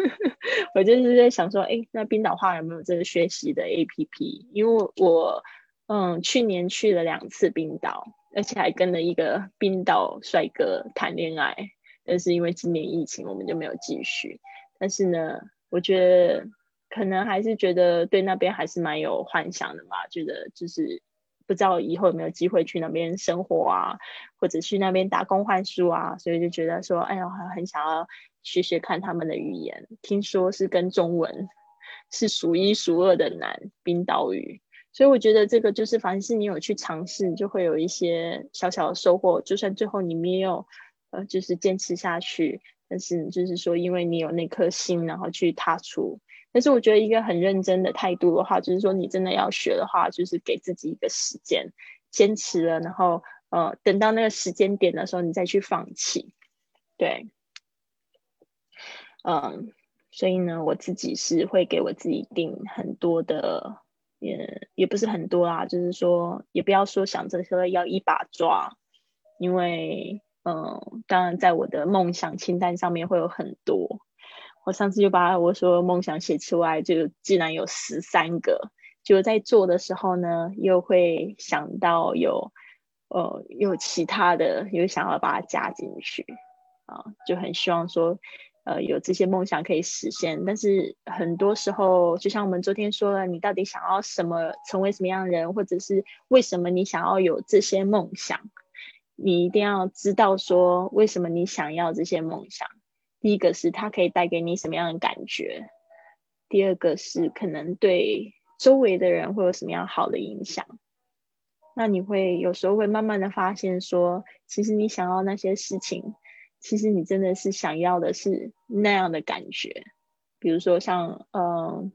我就是在想说，哎，那冰岛话有没有这个学习的 A P P？因为我，嗯，去年去了两次冰岛，而且还跟了一个冰岛帅哥谈恋爱，但是因为今年疫情，我们就没有继续。但是呢，我觉得可能还是觉得对那边还是蛮有幻想的嘛，觉得就是不知道以后有没有机会去那边生活啊，或者去那边打工换书啊，所以就觉得说，哎呀，很想要。学学看他们的语言，听说是跟中文是数一数二的难，冰岛语。所以我觉得这个就是，凡是你有去尝试，就会有一些小小的收获。就算最后你没有，呃，就是坚持下去，但是就是说，因为你有那颗心，然后去踏出。但是我觉得一个很认真的态度的话，就是说你真的要学的话，就是给自己一个时间，坚持了，然后呃，等到那个时间点的时候，你再去放弃。对。嗯，所以呢，我自己是会给我自己定很多的，也也不是很多啦，就是说也不要说想着说要一把抓，因为嗯，当然在我的梦想清单上面会有很多。我上次就把我说梦想写出来，就竟然有十三个。就在做的时候呢，又会想到有，呃，有其他的，又想要把它加进去，啊，就很希望说，呃，有这些梦想可以实现。但是很多时候，就像我们昨天说了，你到底想要什么，成为什么样的人，或者是为什么你想要有这些梦想，你一定要知道说，为什么你想要这些梦想。第一个是它可以带给你什么样的感觉，第二个是可能对。周围的人会有什么样好的影响？那你会有时候会慢慢的发现，说其实你想要那些事情，其实你真的是想要的是那样的感觉。比如说像嗯，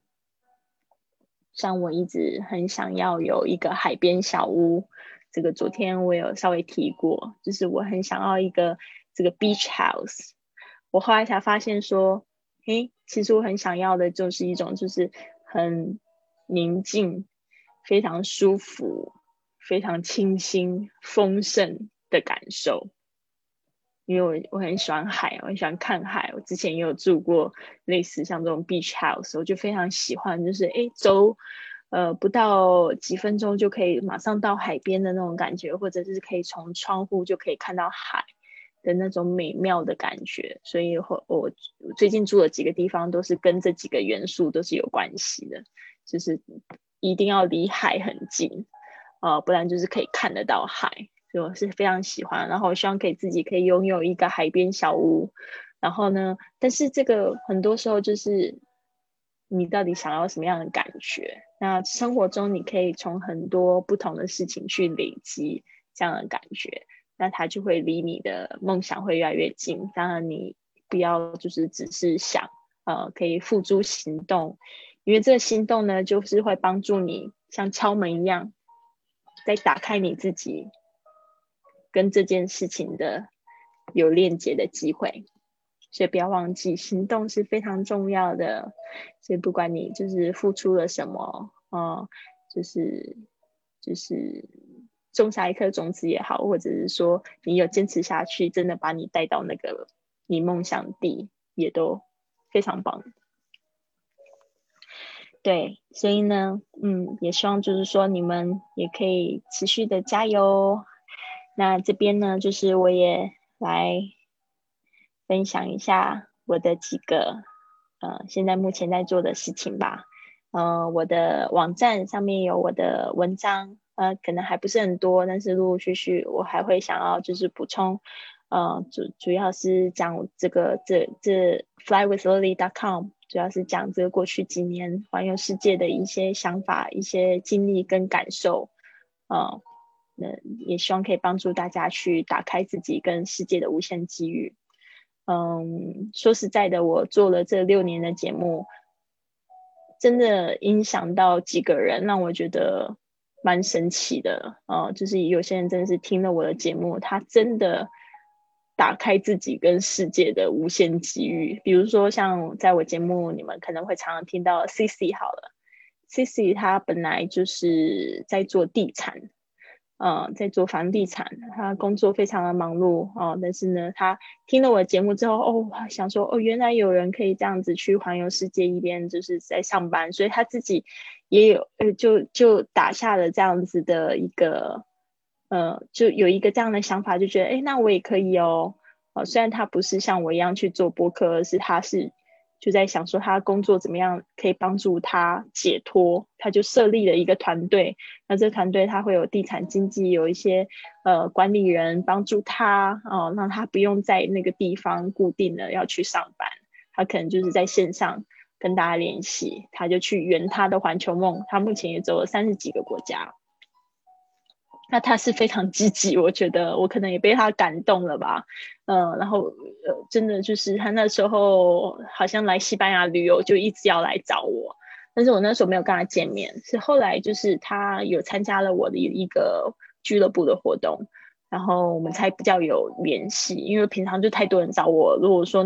像我一直很想要有一个海边小屋，这个昨天我有稍微提过，就是我很想要一个这个 beach house。我后来才发现说，诶，其实我很想要的就是一种就是很。宁静，非常舒服，非常清新、丰盛的感受。因为我我很喜欢海，我很喜欢看海。我之前也有住过类似像这种 beach house，我就非常喜欢，就是哎走，呃不到几分钟就可以马上到海边的那种感觉，或者是可以从窗户就可以看到海的那种美妙的感觉。所以，我我最近住的几个地方都是跟这几个元素都是有关系的。就是一定要离海很近，呃，不然就是可以看得到海，所以我是非常喜欢。然后我希望可以自己可以拥有一个海边小屋。然后呢，但是这个很多时候就是你到底想要什么样的感觉？那生活中你可以从很多不同的事情去累积这样的感觉，那它就会离你的梦想会越来越近。当然，你不要就是只是想，呃，可以付诸行动。因为这个行动呢，就是会帮助你像敲门一样，在打开你自己跟这件事情的有链接的机会，所以不要忘记，行动是非常重要的。所以不管你就是付出了什么，哦，就是就是种下一颗种子也好，或者是说你有坚持下去，真的把你带到那个你梦想地，也都非常棒。对，所以呢，嗯，也希望就是说你们也可以持续的加油。那这边呢，就是我也来分享一下我的几个呃，现在目前在做的事情吧。呃，我的网站上面有我的文章，呃，可能还不是很多，但是陆陆续续我还会想要就是补充，呃，主主要是讲这个这这 flywithlily.com。主要是讲这个过去几年环游世界的一些想法、一些经历跟感受，啊，那也希望可以帮助大家去打开自己跟世界的无限机遇。嗯，说实在的，我做了这六年的节目，真的影响到几个人，让我觉得蛮神奇的。哦，就是有些人真的是听了我的节目，他真的。打开自己跟世界的无限机遇，比如说像在我节目，你们可能会常常听到 C C 好了，C C 他本来就是在做地产，呃，在做房地产，他工作非常的忙碌哦，但是呢，他听了我的节目之后，哦，想说哦，原来有人可以这样子去环游世界，一边就是在上班，所以他自己也有呃，就就打下了这样子的一个。呃，就有一个这样的想法，就觉得，哎，那我也可以哦。呃，虽然他不是像我一样去做播客，而是他是就在想说他工作怎么样可以帮助他解脱，他就设立了一个团队。那这团队他会有地产经纪，有一些呃管理人帮助他哦，让他不用在那个地方固定的要去上班，他可能就是在线上跟大家联系，他就去圆他的环球梦。他目前也走了三十几个国家。那他是非常积极，我觉得我可能也被他感动了吧，嗯，然后呃，真的就是他那时候好像来西班牙旅游，就一直要来找我，但是我那时候没有跟他见面，是后来就是他有参加了我的一个俱乐部的活动，然后我们才比较有联系。因为平常就太多人找我，如果说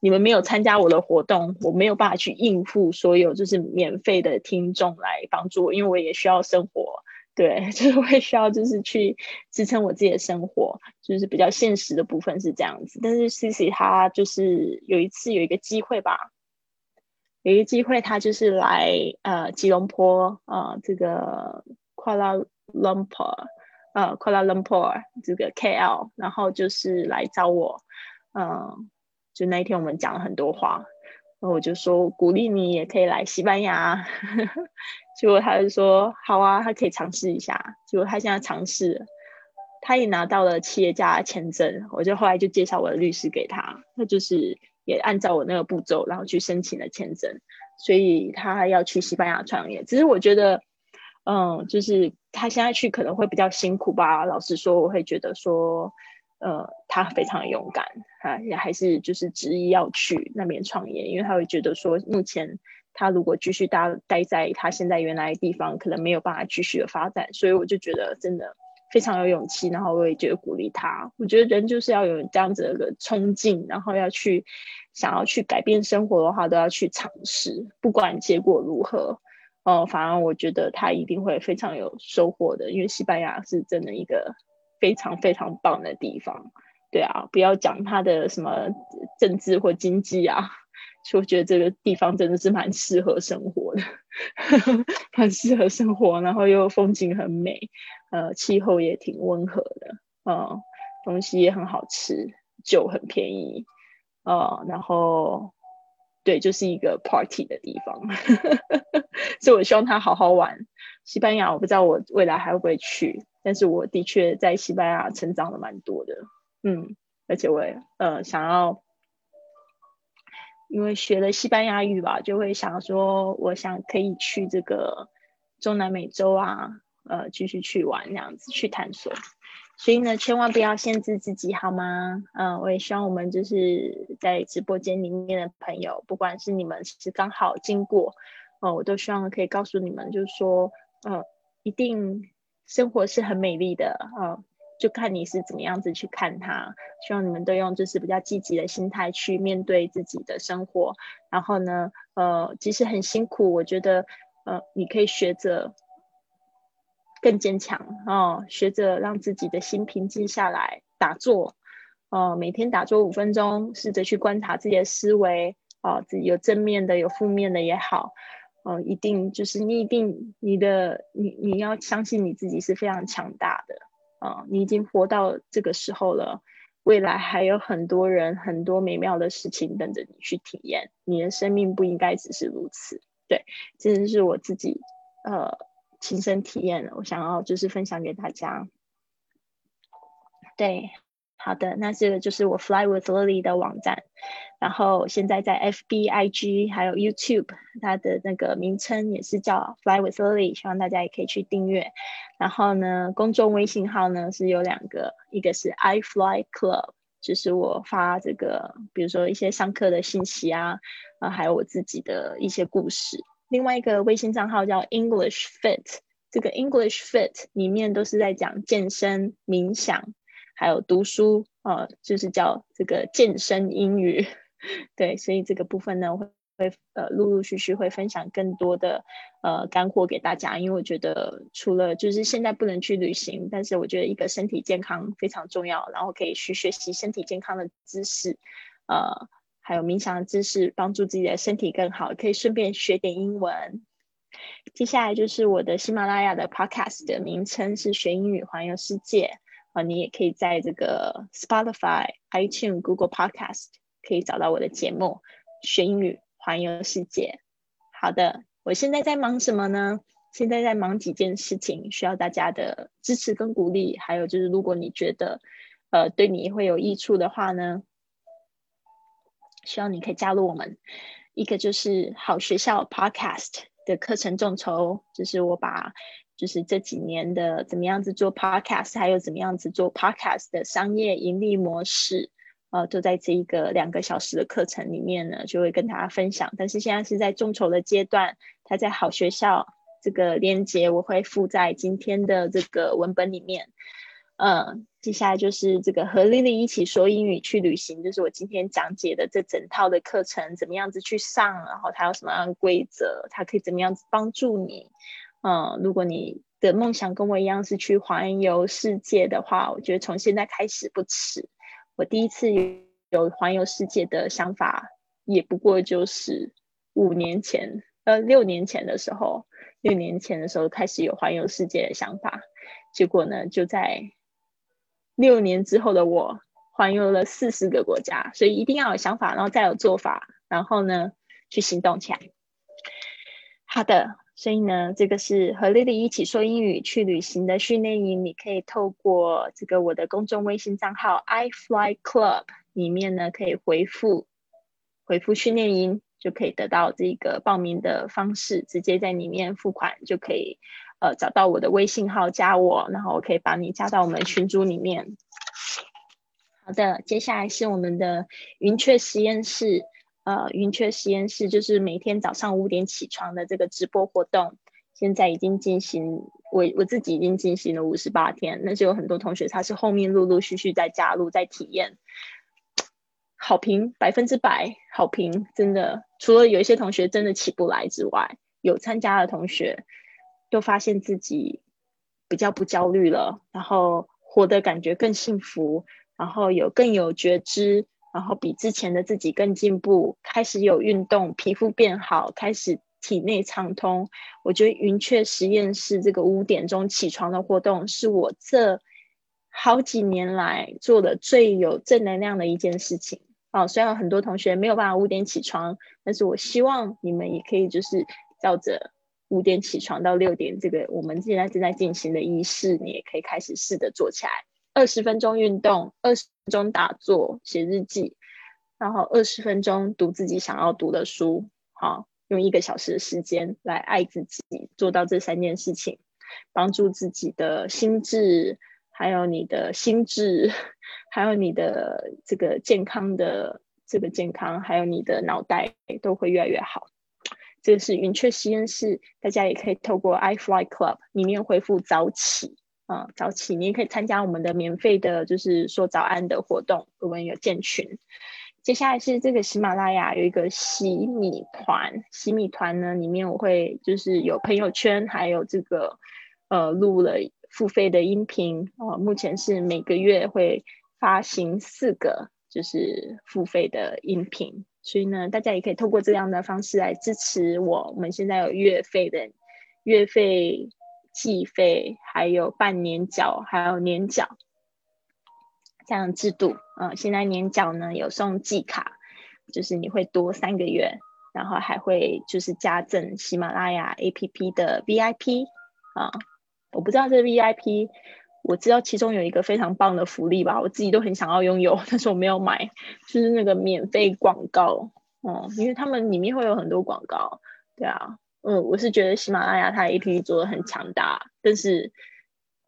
你们没有参加我的活动，我没有办法去应付所有就是免费的听众来帮助我，因为我也需要生活。对，就是会需要就是去支撑我自己的生活，就是比较现实的部分是这样子。但是 C C 他就是有一次有一个机会吧，有一个机会他就是来呃吉隆坡呃这个 Kuala Lumpur 呃 Kuala Lumpur 这个 K L，然后就是来找我，嗯，就那一天我们讲了很多话。然后我就说鼓励你也可以来西班牙，结果他就说好啊，他可以尝试一下。结果他现在尝试，他也拿到了企业家签证。我就后来就介绍我的律师给他，他就是也按照我那个步骤，然后去申请了签证。所以他要去西班牙创业。只是我觉得，嗯，就是他现在去可能会比较辛苦吧。老实说，我会觉得说。呃，他非常勇敢啊，也还是就是执意要去那边创业，因为他会觉得说，目前他如果继续待待在他现在原来的地方，可能没有办法继续的发展，所以我就觉得真的非常有勇气，然后我也觉得鼓励他。我觉得人就是要有这样子的一个冲劲，然后要去想要去改变生活的话，都要去尝试，不管结果如何，哦，反而我觉得他一定会非常有收获的，因为西班牙是真的一个。非常非常棒的地方，对啊，不要讲它的什么政治或经济啊，就觉得这个地方真的是蛮适合生活的，蛮适合生活，然后又风景很美，呃，气候也挺温和的，嗯，东西也很好吃，酒很便宜，呃，然后对，就是一个 party 的地方，所以我希望他好好玩。西班牙，我不知道我未来还会不会去。但是我的确在西班牙成长了蛮多的，嗯，而且我也呃想要，因为学了西班牙语吧，就会想说，我想可以去这个中南美洲啊，呃，继续去玩这样子去探索。所以呢，千万不要限制自己，好吗？嗯，我也希望我们就是在直播间里面的朋友，不管是你们是刚好经过，哦，我都希望可以告诉你们，就是说，呃，一定。生活是很美丽的啊，就看你是怎么样子去看它。希望你们都用就是比较积极的心态去面对自己的生活。然后呢，呃，即使很辛苦，我觉得呃，你可以学着更坚强哦，学着让自己的心平静下来，打坐哦，每天打坐五分钟，试着去观察自己的思维哦，自己有正面的，有负面的也好。哦，一定就是你一定你的你你要相信你自己是非常强大的啊！你已经活到这个时候了，未来还有很多人很多美妙的事情等着你去体验。你的生命不应该只是如此，对，这是我自己呃亲身体验的，我想要就是分享给大家。对，好的，那这个就是我 Fly with Lily 的网站。然后现在在 F B I G 还有 YouTube，它的那个名称也是叫 Fly with Lily，希望大家也可以去订阅。然后呢，公众微信号呢是有两个，一个是 I Fly Club，就是我发这个，比如说一些上课的信息啊，啊，还有我自己的一些故事。另外一个微信账号叫 English Fit，这个 English Fit 里面都是在讲健身、冥想，还有读书，呃，就是叫这个健身英语。对，所以这个部分呢，会会呃陆陆续续会分享更多的呃干货给大家，因为我觉得除了就是现在不能去旅行，但是我觉得一个身体健康非常重要，然后可以去学习身体健康的知识，呃，还有冥想的知识，帮助自己的身体更好，可以顺便学点英文。接下来就是我的喜马拉雅的 Podcast 的名称是学英语环游世界啊，你也可以在这个 Spotify、iTunes、Google Podcast。可以找到我的节目《学英语环游世界》。好的，我现在在忙什么呢？现在在忙几件事情，需要大家的支持跟鼓励。还有就是，如果你觉得呃对你会有益处的话呢，希望你可以加入我们。一个就是好学校 Podcast 的课程众筹，就是我把就是这几年的怎么样子做 Podcast，还有怎么样子做 Podcast 的商业盈利模式。呃，都在这一个两个小时的课程里面呢，就会跟大家分享。但是现在是在众筹的阶段，它在好学校这个链接我会附在今天的这个文本里面。嗯，接下来就是这个和丽丽一起说英语去旅行，就是我今天讲解的这整套的课程，怎么样子去上，然后它有什么样的规则，它可以怎么样子帮助你。嗯，如果你的梦想跟我一样是去环游世界的话，我觉得从现在开始不迟。我第一次有环游世界的想法，也不过就是五年前，呃，六年前的时候，六年前的时候开始有环游世界的想法，结果呢，就在六年之后的我环游了四十个国家。所以一定要有想法，然后再有做法，然后呢，去行动起来。好的。所以呢，这个是和丽丽一起说英语去旅行的训练营。你可以透过这个我的公众微信账号 i fly club 里面呢，可以回复回复训练营，就可以得到这个报名的方式，直接在里面付款就可以，呃，找到我的微信号加我，然后我可以把你加到我们群组里面。好的，接下来是我们的云雀实验室。呃，云雀实验室就是每天早上五点起床的这个直播活动，现在已经进行，我我自己已经进行了五十八天，那就有很多同学他是后面陆陆续续在加入在体验，好评百分之百好评，真的，除了有一些同学真的起不来之外，有参加的同学都发现自己比较不焦虑了，然后活得感觉更幸福，然后有更有觉知。然后比之前的自己更进步，开始有运动，皮肤变好，开始体内畅通。我觉得云雀实验室这个五点钟起床的活动，是我这好几年来做的最有正能量的一件事情。哦，虽然很多同学没有办法五点起床，但是我希望你们也可以就是照着五点起床到六点这个我们现在正在进行的仪式，你也可以开始试着做起来。二十分钟运动，二十分钟打坐写日记，然后二十分钟读自己想要读的书。好，用一个小时的时间来爱自己，做到这三件事情，帮助自己的心智，还有你的心智，还有你的这个健康的这个健康，还有你的脑袋都会越来越好。这是云雀实验室，大家也可以透过 iFly Club 里面回复早起。嗯，早起你也可以参加我们的免费的，就是说早安的活动。我们有建群。接下来是这个喜马拉雅有一个喜米团，喜米团呢里面我会就是有朋友圈，还有这个呃录了付费的音频。哦，目前是每个月会发行四个就是付费的音频，所以呢，大家也可以透过这样的方式来支持我。我们现在有月费的月费。季费还有半年缴，还有年缴这样制度。嗯，现在年缴呢有送季卡，就是你会多三个月，然后还会就是加赠喜马拉雅 APP 的 VIP 啊。我不知道这 VIP，我知道其中有一个非常棒的福利吧，我自己都很想要拥有，但是我没有买，就是那个免费广告。嗯，因为他们里面会有很多广告，对啊。嗯，我是觉得喜马拉雅它的 APP 做的很强大，但是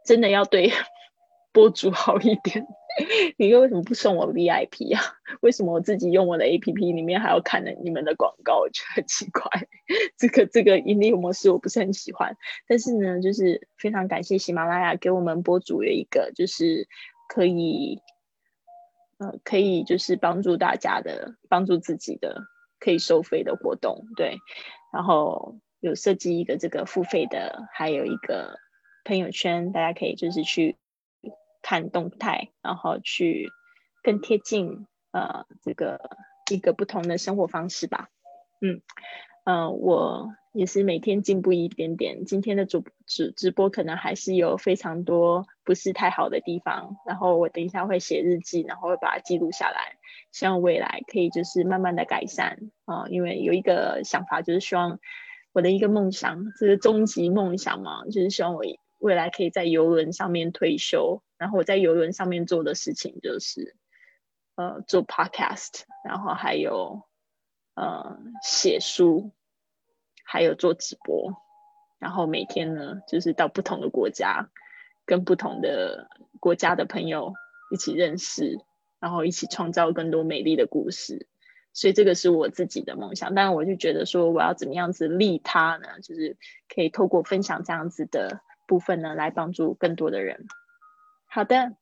真的要对 博主好一点。你又为什么不送我 VIP 啊？为什么我自己用我的 APP 里面还要看你们的广告？我觉得很奇怪。这个这个盈利模式我不是很喜欢。但是呢，就是非常感谢喜马拉雅给我们博主有一个就是可以呃可以就是帮助大家的、帮助自己的可以收费的活动，对。然后有设计一个这个付费的，还有一个朋友圈，大家可以就是去看动态，然后去更贴近呃这个一个不同的生活方式吧。嗯呃，我也是每天进步一点点。今天的主直直播可能还是有非常多不是太好的地方，然后我等一下会写日记，然后会把它记录下来。希望未来可以就是慢慢的改善啊，因为有一个想法，就是希望我的一个梦想，这是终极梦想嘛，就是希望我未来可以在游轮上面退休，然后我在游轮上面做的事情就是呃做 podcast，然后还有呃写书，还有做直播，然后每天呢就是到不同的国家，跟不同的国家的朋友一起认识。然后一起创造更多美丽的故事，所以这个是我自己的梦想。但我就觉得说，我要怎么样子利他呢？就是可以透过分享这样子的部分呢，来帮助更多的人。好的，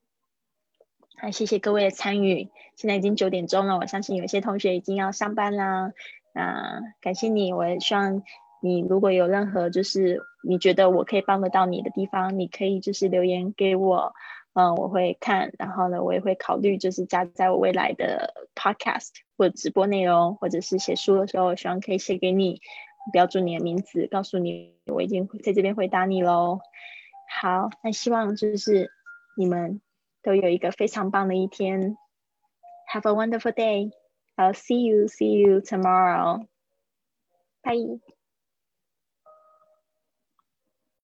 那谢谢各位的参与。现在已经九点钟了，我相信有些同学已经要上班啦。那感谢你，我也希望你如果有任何就是你觉得我可以帮得到你的地方，你可以就是留言给我，嗯，我会看，然后呢，我也会考虑就是加在我未来的 podcast 或者直播内容，或者是写书的时候，希望可以写给你，标注你的名字，告诉你我已经在这边回答你喽。好，那希望就是你们都有一个非常棒的一天。Have a wonderful day. I'll see you, see you tomorrow. Bye.